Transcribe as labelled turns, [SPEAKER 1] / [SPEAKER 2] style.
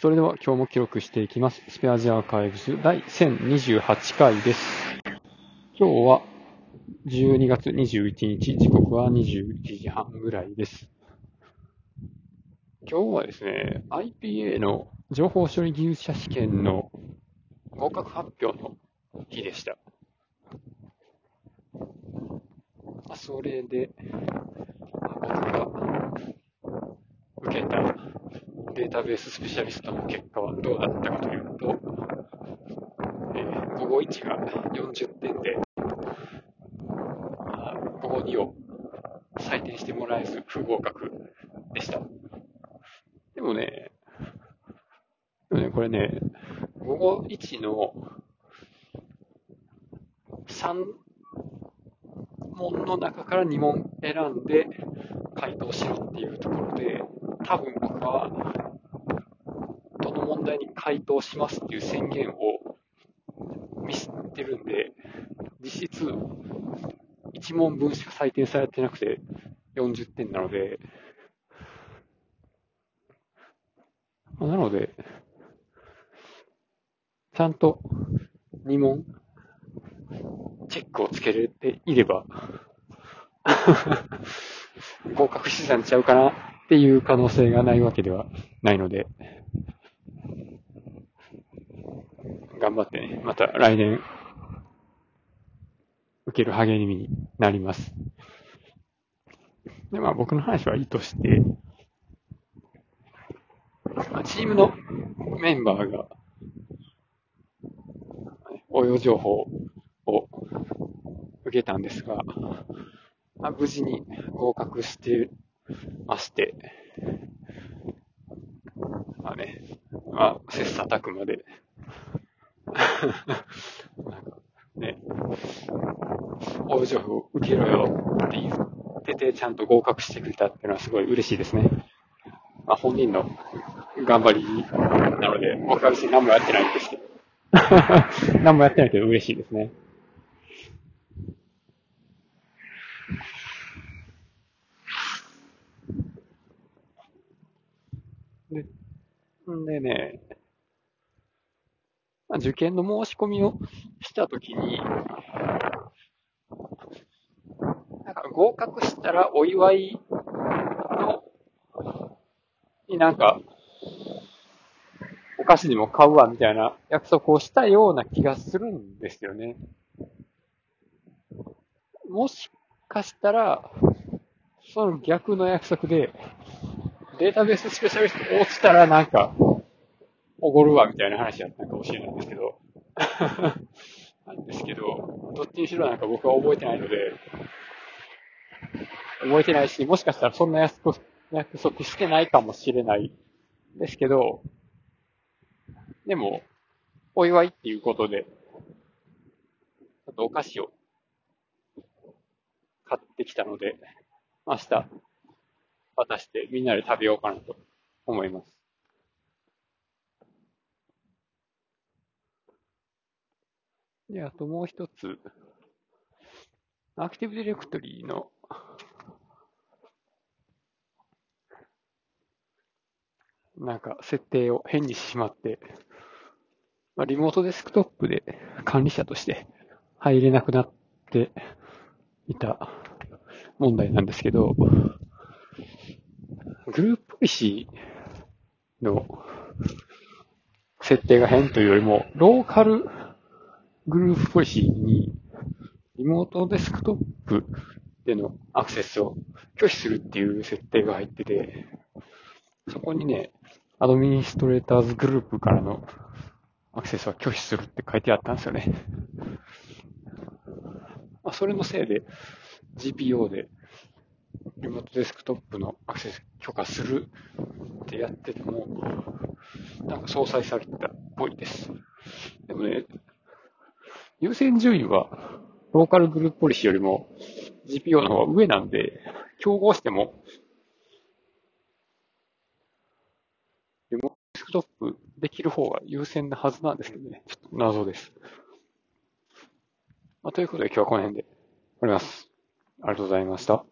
[SPEAKER 1] それでは今日も記録していきます。スペアジアアーカイブス第1028回です。今日は12月21日、時刻は21時半ぐらいです。今日はですね、IPA の情報処理技術者試験の合格発表の日でした。それで、僕が受けたデータベーススペシャリストの結果はどうだったかというと、えー午後1が40点で、あ午後2を採点してもらえず不合格でした。でもね、でもね、これね、午後1の3問の中から2問選んで回答しろっていうところで、多分僕は、どの問題に回答しますっていう宣言をミスってるんで、実質1問分しか採点されてなくて40点なので、なので、ちゃんと2問チェックをつけれていれば、合格してたんちゃうかな。っていう可能性がないわけではないので、頑張ってね、また来年、受ける励みになります。で、まあ僕の話はいいとして、まあチームのメンバーが、応用情報を受けたんですが、まあ、無事に合格してまして、まあね、まあ、切磋琢磨で、なんかね、応用情報受けろよって言ってて、ちゃんと合格してくれたっていうのはすごい嬉しいですね。まあ、本人の頑張りなので、僕は別に何もやってないんですけど。何もやってないけど嬉しいですね。で、んでね、まあ、受験の申し込みをしたときに、なんか合格したらお祝いの、になんか、お菓子にも買うわみたいな約束をしたような気がするんですよね。もしかしたら、その逆の約束で、データベーススペシャリスト落ちたらなんか、おごるわみたいな話だったのかもしれないんですけど、なんですけど、どっちにしろなんか僕は覚えてないので、覚えてないし、もしかしたらそんな約束約束してないかもしれないですけど、でも、お祝いっていうことで、ちょっとお菓子を買ってきたので、明日渡してみんなで食べようかなと思います。で、あともう一つ、アクティブディレクトリーの。なんか設定を変にしてしまって、まあ、リモートデスクトップで管理者として入れなくなっていた問題なんですけど、グループポリシーの設定が変というよりも、ローカルグループポリシーにリモートデスクトップでのアクセスを拒否するっていう設定が入ってて、そこにね、アドミニストレーターズグループからのアクセスは拒否するって書いてあったんですよね。まあ、それのせいで GPO でリモートデスクトップのアクセス許可するってやってても、なんか相殺されてたっぽいです。でもね、優先順位はローカルグループポリシーよりも GPO の方が上なんで、競合してもリモートデスクトップできる方が優先なはずなんですけどね。ちょっと謎です。まあ、ということで今日はこの辺で終わります。ありがとうございました。